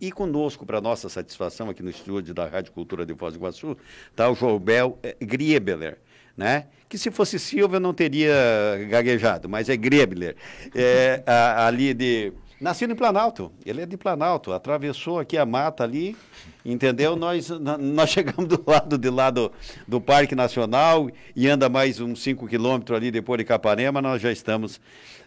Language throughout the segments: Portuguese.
E conosco, para nossa satisfação, aqui no estúdio da Rádio Cultura de Foz do Iguaçu, está o Jorbel eh, Griebeler, né? que se fosse Silva eu não teria gaguejado, mas é Griebeler, é, ali de... Nascido em Planalto, ele é de Planalto, atravessou aqui a mata ali, entendeu? Nós, nós chegamos do lado de lá do, do Parque Nacional e anda mais uns 5 quilômetros ali depois de Capanema, nós já estamos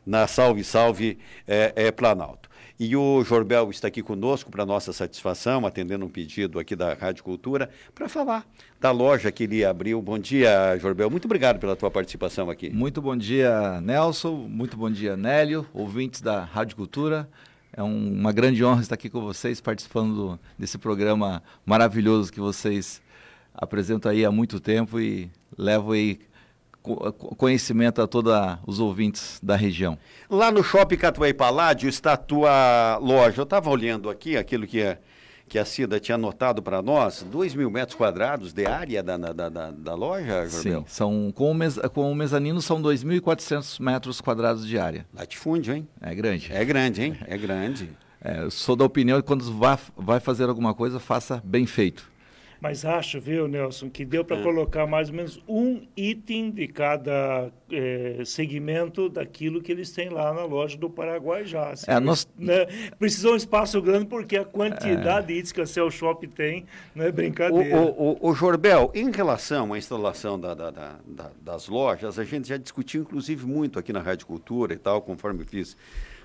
na Salve Salve é, é, Planalto. E o Jorbel está aqui conosco para nossa satisfação, atendendo um pedido aqui da Rádio Cultura, para falar da loja que ele abriu. Bom dia, Jorbel. Muito obrigado pela tua participação aqui. Muito bom dia, Nelson. Muito bom dia, Nélio, ouvintes da Rádio Cultura. É um, uma grande honra estar aqui com vocês, participando do, desse programa maravilhoso que vocês apresentam aí há muito tempo e levam aí conhecimento a todos os ouvintes da região. Lá no Shopping Catuai Paládio está a tua loja. Eu estava olhando aqui aquilo que, é, que a Cida tinha anotado para nós, 2 mil metros quadrados de área da, da, da, da loja, Jorbel? Sim, são, com, o mes, com o mezanino são 2.400 metros quadrados de área. Latifúndio, hein? É grande. É grande, hein? É grande. É, sou da opinião que quando vai, vai fazer alguma coisa, faça bem feito. Mas acho, viu, Nelson, que deu para é. colocar mais ou menos um item de cada é, segmento daquilo que eles têm lá na loja do Paraguai já. Assim, é, nós... né? Precisou um espaço grande porque a quantidade é. de itens que a Cell Shop tem não é brincadeira. O, o, o, o Jorbel, em relação à instalação da, da, da, das lojas, a gente já discutiu inclusive muito aqui na Rádio Cultura e tal, conforme fiz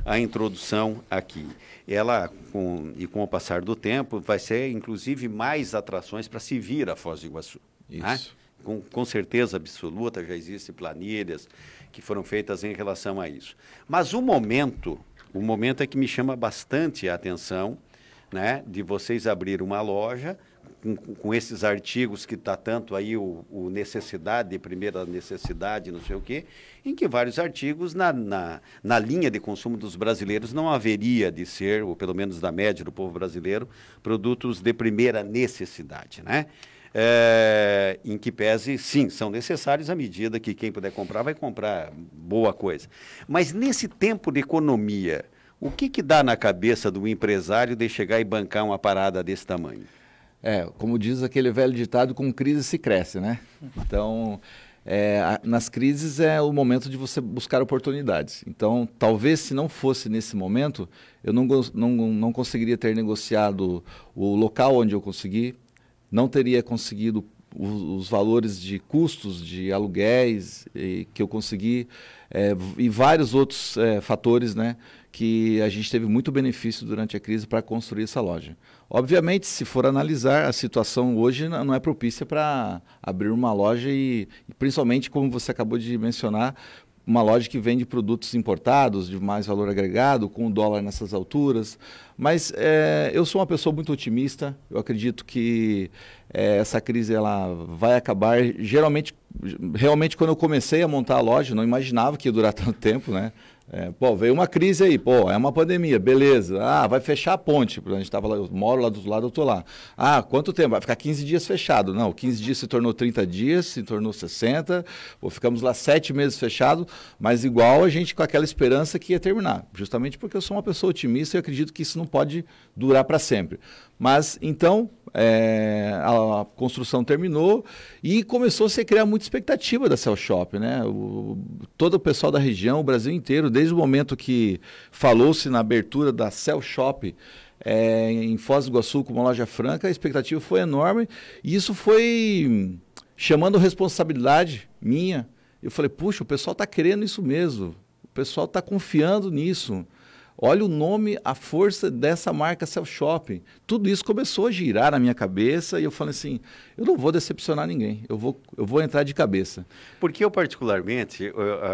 a introdução aqui. Ela, com, e com o passar do tempo, vai ser inclusive mais atrações para se vir a Foz do Iguaçu. Né? Isso. Né? Com, com certeza absoluta, já existem planilhas que foram feitas em relação a isso. Mas o momento, o momento é que me chama bastante a atenção, né, de vocês abrir uma loja com, com esses artigos que está tanto aí o, o, necessidade, primeira necessidade, não sei o quê, em que vários artigos na, na, na linha de consumo dos brasileiros não haveria de ser, ou pelo menos da média do povo brasileiro, produtos de primeira necessidade, né? É, em que pese, sim, são necessários à medida que quem puder comprar vai comprar boa coisa. Mas nesse tempo de economia, o que, que dá na cabeça do empresário de chegar e bancar uma parada desse tamanho? É, como diz aquele velho ditado, com crise se cresce, né? Então, é, nas crises é o momento de você buscar oportunidades. Então, talvez se não fosse nesse momento, eu não, não, não conseguiria ter negociado o local onde eu consegui, não teria conseguido os, os valores de custos de aluguéis e, que eu consegui é, e vários outros é, fatores, né? Que a gente teve muito benefício durante a crise para construir essa loja. Obviamente, se for analisar, a situação hoje não é propícia para abrir uma loja e, principalmente, como você acabou de mencionar, uma loja que vende produtos importados de mais valor agregado, com o dólar nessas alturas. Mas é, eu sou uma pessoa muito otimista. Eu acredito que é, essa crise ela vai acabar. Geralmente, realmente, quando eu comecei a montar a loja, não imaginava que ia durar tanto tempo, né? É, pô, veio uma crise aí, pô, é uma pandemia, beleza. Ah, vai fechar a ponte, a gente estava lá, eu moro lá do lado, eu tô lá. Ah, quanto tempo? Vai ficar 15 dias fechado. Não, 15 dias se tornou 30 dias, se tornou 60, pô, ficamos lá sete meses fechado, mas igual a gente com aquela esperança que ia terminar. Justamente porque eu sou uma pessoa otimista e acredito que isso não pode durar para sempre. Mas então é, a, construção terminou e começou a se criar muita expectativa da Cell Shop, né? O, todo o pessoal da região, o Brasil inteiro, desde o momento que falou-se na abertura da Cell Shop é, em Foz do Iguaçu com uma loja franca, a expectativa foi enorme e isso foi chamando responsabilidade minha. Eu falei, puxa, o pessoal está querendo isso mesmo, o pessoal está confiando nisso. Olha o nome, a força dessa marca Self Shopping. Tudo isso começou a girar na minha cabeça e eu falei assim: eu não vou decepcionar ninguém, eu vou, eu vou entrar de cabeça. Porque eu, particularmente,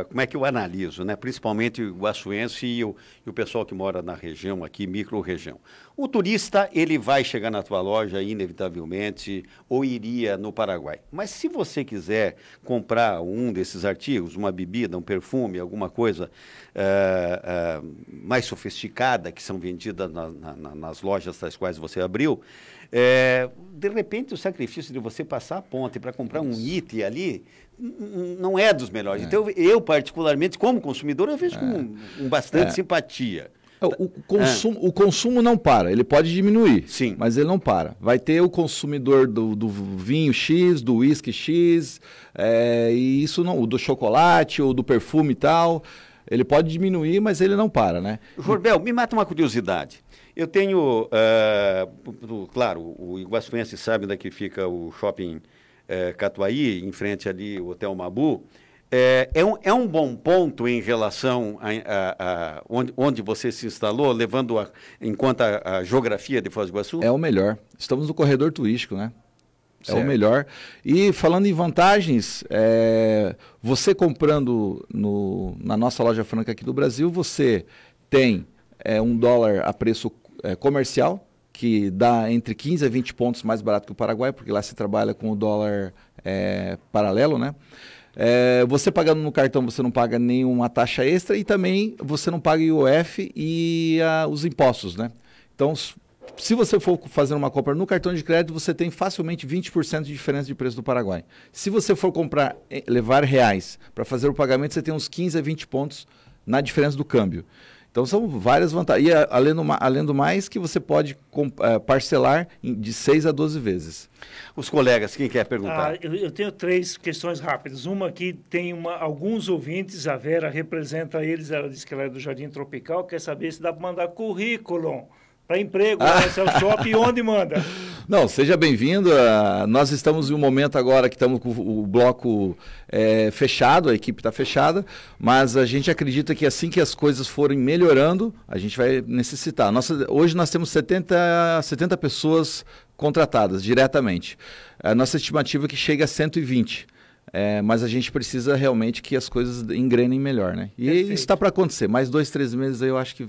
como é que eu analiso, né? principalmente o guaçuense e o, e o pessoal que mora na região aqui, micro-região. O turista, ele vai chegar na tua loja inevitavelmente ou iria no Paraguai. Mas se você quiser comprar um desses artigos, uma bebida, um perfume, alguma coisa uh, uh, mais sofisticada que são vendidas na, na, nas lojas das quais você abriu, é, de repente o sacrifício de você passar a ponte para comprar um item ali não é dos melhores. É. Então eu particularmente como consumidor eu vejo é. com, com, bastante é. simpatia. É, o consumo, é. o consumo não para, ele pode diminuir, Sim. mas ele não para. Vai ter o consumidor do, do vinho X, do whisky X, é, e isso não, o do chocolate ou do perfume e tal. Ele pode diminuir, mas ele não para, né? Jorbel, me mata uma curiosidade. Eu tenho, uh, claro, o Iguaçuense sabe onde é que fica o shopping uh, Catuaí, em frente ali o Hotel Mabu. É, é, um, é um bom ponto em relação a, a, a onde, onde, você se instalou, levando a, em conta a, geografia de Foz do Iguaçu? É o melhor. Estamos no corredor turístico, né? Certo. É o melhor. E falando em vantagens, é, você comprando no, na nossa loja franca aqui do Brasil, você tem é, um dólar a preço é, comercial, que dá entre 15 a 20 pontos mais barato que o Paraguai, porque lá se trabalha com o dólar é, paralelo, né? É, você pagando no cartão, você não paga nenhuma taxa extra e também você não paga IOF e a, os impostos, né? Então, se você for fazer uma compra no cartão de crédito, você tem facilmente 20% de diferença de preço do Paraguai. Se você for comprar, eh, levar reais para fazer o pagamento, você tem uns 15 a 20 pontos na diferença do câmbio. Então são várias vantagens. E além do, além do mais, que você pode é, parcelar de 6 a 12 vezes. Os colegas, quem quer perguntar? Ah, eu, eu, tenho três questões rápidas. Uma que tem uma, alguns ouvintes, a Vera representa eles, ela disse que ela é do Jardim Tropical, quer saber se dá para mandar currículo para emprego, ah. é Shop, onde manda? Não, seja bem-vindo. Uh, nós estamos em um momento agora que estamos com o bloco é, fechado, a equipe está fechada, mas a gente acredita que assim que as coisas forem melhorando, a gente vai necessitar. Nossa, hoje nós temos 70, 70 pessoas contratadas diretamente. A nossa estimativa é que chega a 120. É, mas a gente precisa realmente que as coisas engrenem melhor, né? E Perfeito. isso está para acontecer. Mais dois, três meses aí eu acho que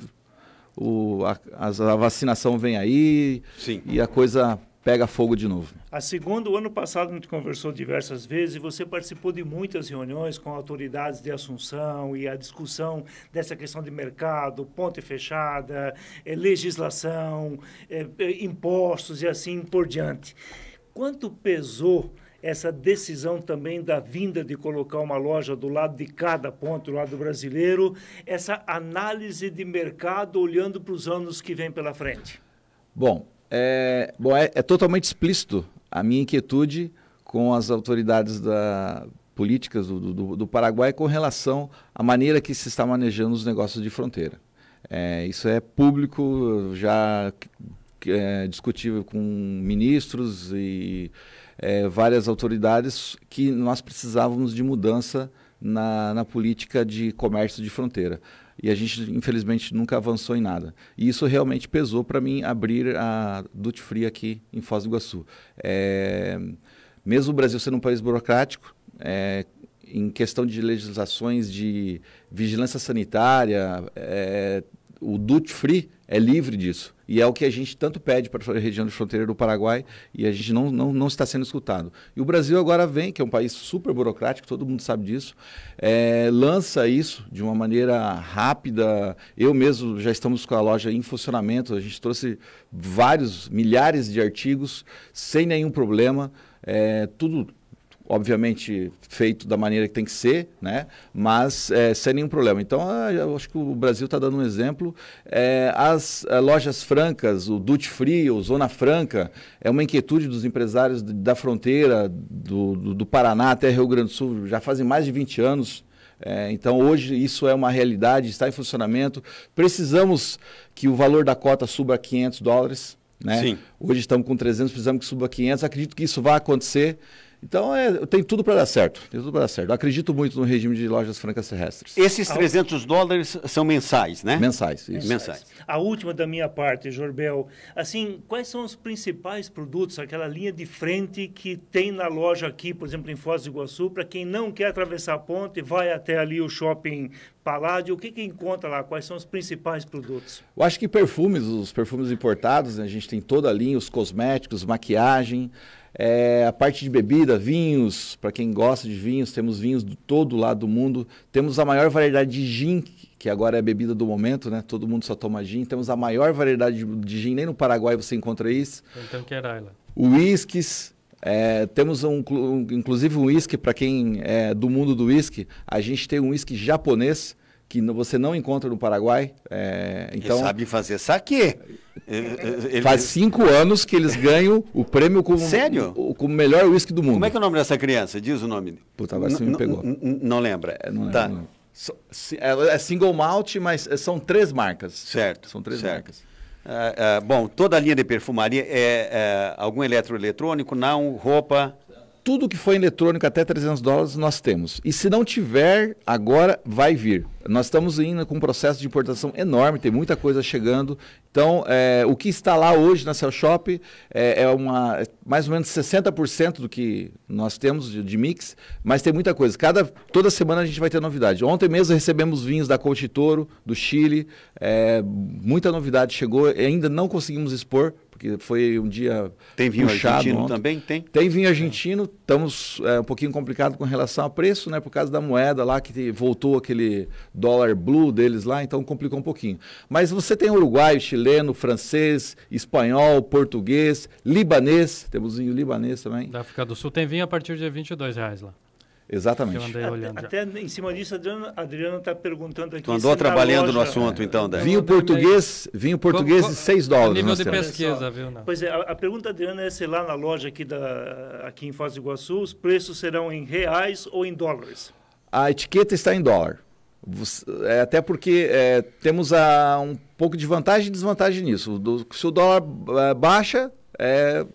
o, a, a, vacinação vem aí Sim. e a coisa pega fogo de novo. A segunda, o ano passado a gente conversou diversas vezes e você participou de muitas reuniões com autoridades de Assunção e a discussão dessa questão de mercado, ponte fechada, eh, legislação, eh, eh, impostos e assim por diante. Quanto pesou essa decisão também da vinda de colocar uma loja do lado de cada ponto, do lado brasileiro, essa análise de mercado olhando para os anos que vêm pela frente? Bom, é, bom é, é, totalmente explícito a minha inquietude com as autoridades da, políticas do, do, do, Paraguai com relação à maneira que se está manejando os negócios de fronteira. É, isso é público, já é, discutível com ministros e é, várias autoridades que nós precisávamos de mudança na, na política de comércio de fronteira. E a gente, infelizmente, nunca avançou em nada. E isso realmente pesou para mim abrir a Duty Free aqui em Foz do Iguaçu. É, mesmo o Brasil sendo um país burocrático, é, em questão de legislações de vigilância sanitária, é, o Duty Free é livre disso. E é o que a gente tanto pede para a região de fronteira do Paraguai e a gente não, não, não está sendo escutado. E o Brasil agora vem, que é um país super burocrático, todo mundo sabe disso, é, lança isso de uma maneira rápida. Eu mesmo já estamos com a loja em funcionamento, a gente trouxe vários, milhares de artigos sem nenhum problema. É, tudo obviamente feito da maneira que tem que ser, né? mas é, sem nenhum problema. Então, ah, eu acho que o Brasil está dando um exemplo. É, as é, lojas francas, o Duty Free, o Zona Franca, é uma inquietude dos empresários da fronteira, do, do, do Paraná até Rio Grande do Sul, já fazem mais de 20 anos. É, então, hoje isso é uma realidade, está em funcionamento. Precisamos que o valor da cota suba a 500 dólares. Né? Sim. Hoje estamos com 300, precisamos que suba a 500. Acredito que isso vai acontecer. Então, é, tem tudo para dar certo. Tem tudo para dar certo. Eu acredito muito no regime de lojas francas terrestres. Esses 300 dólares são mensais, né? Mensais, isso. Mensais. mensais. A última da minha parte, Jorbel. Assim, quais são os principais produtos, aquela linha de frente que tem na loja aqui, por exemplo, em Foz do Iguaçu, para quem não quer atravessar a ponte, vai até ali o shopping Paládio, o que, que encontra lá? Quais são os principais produtos? Eu acho que perfumes, os perfumes importados, né? a gente tem toda a linha, os cosméticos, maquiagem, é, a parte de bebida, vinhos, para quem gosta de vinhos, temos vinhos de todo lado do mundo. Temos a maior variedade de gin, que agora é a bebida do momento, né? Todo mundo só toma gin. Temos a maior variedade de, gin, nem no Paraguai você encontra isso. Então que era ela. Whiskies, é, temos um, um, inclusive um whisky para quem é do mundo do whisky. A gente tem um whisky japonês que você não encontra no Paraguai. É, então, Ele sabe fazer saque. Ele... Faz cinco anos que eles ganham o prêmio como, Sério? O, como melhor uísque do mundo. Como é que é o nome dessa criança? Diz o nome. Puta, agora você me pegou. Não lembra? É, não tá. Lembro. É, é single malt, mas são três marcas. Certo. São três certo. marcas. Uh, bom, toda a linha de perfumaria é, é algum eletroeletrônico, não, roupa tudo que foi eletrônico até 300 dólares nós temos. E se não tiver, agora vai vir. Nós estamos indo com um processo de importação enorme, tem muita coisa chegando. Então, é, o que está lá hoje na Cell Shop é, é uma, mais ou menos 60% do que nós temos de, de, mix, mas tem muita coisa. Cada, toda semana a gente vai ter novidade. Ontem mesmo recebemos vinhos da Coach Toro, do Chile, é, muita novidade chegou, ainda não conseguimos expor, porque foi um dia Tem vinho argentino ontem. também? Tem? Tem vinho argentino, estamos é, um pouquinho complicado com relação a preço, né, por causa da moeda lá, que voltou aquele dólar blue deles lá, então complicou um pouquinho. Mas você tem uruguaio, chileno, francês, espanhol, português, libanês, temos vinho libanês também. Da África do Sul tem vinho a partir de 22 reais lá. Exatamente. Até, até, em cima disso, a Adriana está perguntando aqui. Tu andou trabalhando loja, no assunto, então, Daí. Vinho português, vinho português de 6 dólares. Nível de pesquisa, viu? Não. Pois é, a, a, pergunta Adriana é se lá na loja aqui, da, aqui em Foz do Iguaçu, os preços serão em reais ou em dólares? A etiqueta está em dólar. É, até porque é, temos a, um pouco de vantagem e desvantagem nisso. Do, se o dólar é, baixa, é,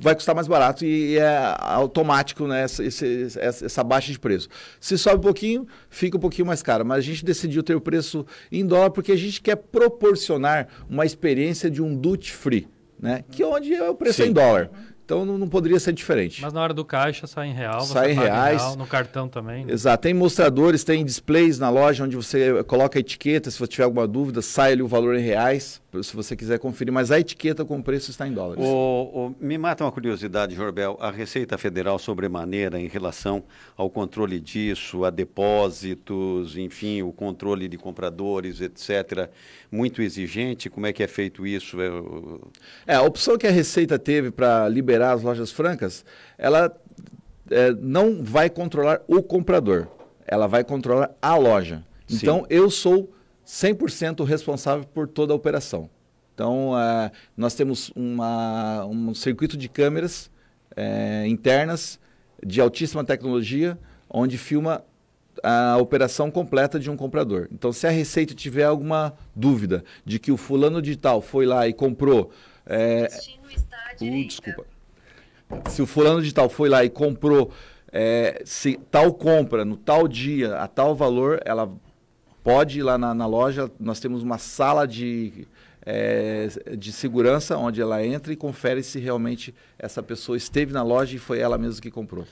vai custar mais barato e, é automático né, essa, essa, essa, baixa de preço. Se sobe um pouquinho, fica um pouquinho mais caro. Mas a gente decidiu ter o preço em dólar porque a gente quer proporcionar uma experiência de um duty free, né? Que é onde é o preço em dólar. Então não, não, poderia ser diferente. Mas na hora do caixa sai em real, sai em reais. Em real, no cartão também. Né? Exato. Tem mostradores, tem displays na loja onde você coloca a etiqueta. Se você tiver alguma dúvida, sai ali o valor em reais, se você quiser conferir. Mas a etiqueta com o preço está em dólares. O, o, me mata uma curiosidade, Jorbel. A Receita Federal sobremaneira em relação ao controle disso, a depósitos, enfim, o controle de compradores, etc. Muito exigente. Como é que é feito isso? É, a opção que a Receita teve para liberar as lojas francas, ela é, não vai controlar o comprador, ela vai controlar a loja. Sim. Então, eu sou 100% responsável por toda a operação. Então, é, nós temos uma, um circuito de câmeras é, internas de altíssima tecnologia, onde filma a operação completa de um comprador. Então, se a Receita tiver alguma dúvida de que o fulano de tal foi lá e comprou... É, uh, desculpa se o fulano de tal foi lá e comprou é, se tal compra no tal dia a tal valor, ela pode ir lá na, na loja. Nós temos uma sala de, é, de segurança onde ela entra e confere se realmente essa pessoa esteve na loja e foi ela mesma que comprou.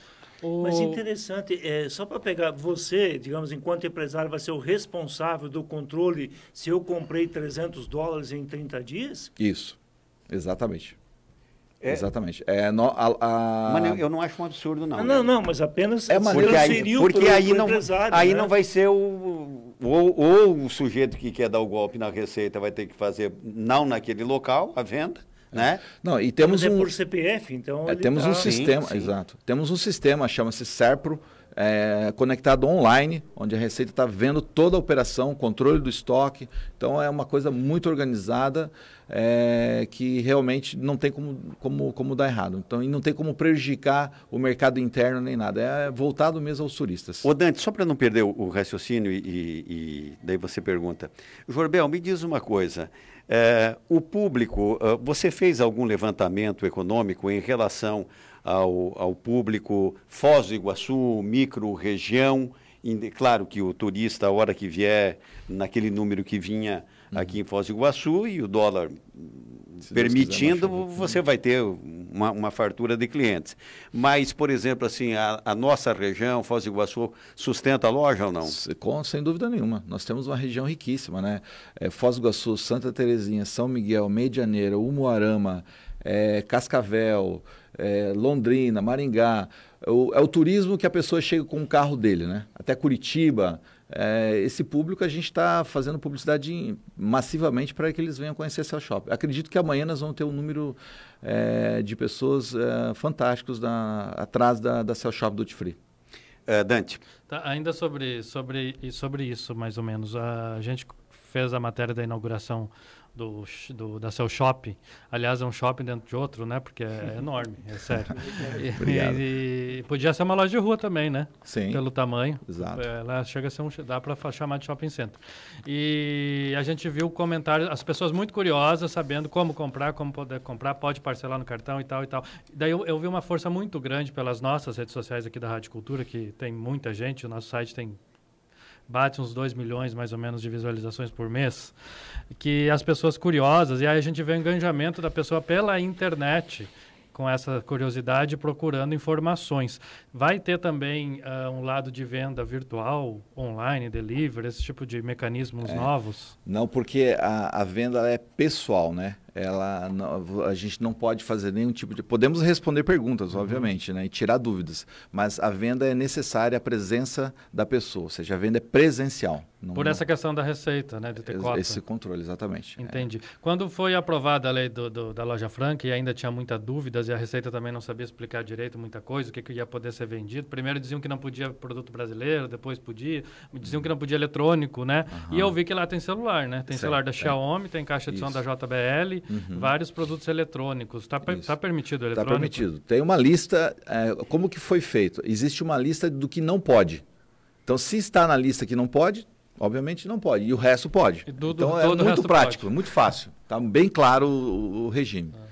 Mas interessante, é, só para pegar, você, digamos, enquanto empresário, vai ser o responsável do controle se eu comprei 300 dólares em 30 dias? Isso, exatamente. É, Exatamente. É, no, a, a... Mas eu não acho um absurdo, não. Não, né? não, mas apenas é porque aí, porque aí não, aí né? não vai ser o ou, ou, o sujeito que quer dar o golpe na receita vai ter que fazer não naquele local a venda, né? Não, e temos mas é um é por CPF, então é, temos tá... um sistema, sim, sim. exato. Temos um sistema chama-se Serpro é, conectado online, onde a Receita está vendo toda a operação, controle do estoque. Então é uma coisa muito organizada é, que realmente não tem como, como, como dar errado. Então, e não tem como prejudicar o mercado interno nem nada. É voltado mesmo aos turistas. Ô Dante, só para não perder o, o raciocínio e, e, daí você pergunta. Jorbel, me diz uma coisa. É, o público, uh, você fez algum levantamento econômico em relação ao, ao público Foz do Iguaçu, micro-região? Claro que o turista, a hora que vier, naquele número que vinha aqui em Foz do Iguaçu e o dólar Se permitindo, você vai ter uma, uma, fartura de clientes. Mas, por exemplo, assim, a, a, nossa região, Foz do Iguaçu, sustenta a loja ou não? Com, sem dúvida nenhuma. Nós temos uma região riquíssima, né? É, Foz do Iguaçu, Santa Terezinha, São Miguel, Medianeira, Umuarama, é, Cascavel, é, Londrina, Maringá. O, é o turismo que a pessoa chega com o carro dele, né? Até Curitiba, é, esse público a gente está fazendo publicidade massivamente para que eles venham conhecer Cell Shop. Acredito que amanhã nós vamos ter um número é, de pessoas é, fantásticos na, atrás da, da Cell Shop Duty Free. Uh, Dante. Tá, ainda sobre, sobre, sobre isso, mais ou menos. A gente fez a matéria da inauguração do, do, da seu shopping. Aliás, é um shopping dentro de outro, né? Porque é enorme, é sério. e, e, podia ser uma loja de rua também, né? Sim. Pelo tamanho. Exato. Ela chega a ser um. dá para chamar de shopping center. E a gente viu comentários, as pessoas muito curiosas, sabendo como comprar, como poder comprar, pode parcelar no cartão e tal e tal. Daí eu, eu vi uma força muito grande pelas nossas redes sociais aqui da Rádio Cultura, que tem muita gente, o nosso site tem bate uns 2 milhões mais ou menos de visualizações por mês, que as pessoas curiosas, e aí a gente vê o engajamento da pessoa pela internet, com essa curiosidade procurando informações. Vai ter também uh, um lado de venda virtual, online, delivery, esse tipo de mecanismos é. novos? Não, porque a, a venda é pessoal, né? Ela a gente não pode fazer nenhum tipo de podemos responder perguntas uhum. obviamente né e tirar dúvidas mas a venda é necessária a presença da pessoa ou seja a venda é presencial não, por essa questão da receita né de ter cota. esse controle exatamente entendi é. quando foi aprovada a lei do, do, da loja franca e ainda tinha muitas dúvidas e a receita também não sabia explicar direito muita coisa o que, que ia poder ser vendido primeiro diziam que não podia produto brasileiro depois podia diziam que não podia eletrônico né uhum. e eu vi que lá tem celular né tem certo, celular da é. Xiaomi tem caixa de som da JBL Uhum. Vários produtos eletrônicos. Está tá permitido o Está permitido. Tem uma lista. É, como que foi feito? Existe uma lista do que não pode. Então, se está na lista que não pode, obviamente não pode. E o resto pode. Do, então, é muito prático, pode. muito fácil. Está bem claro o, o regime. Ah.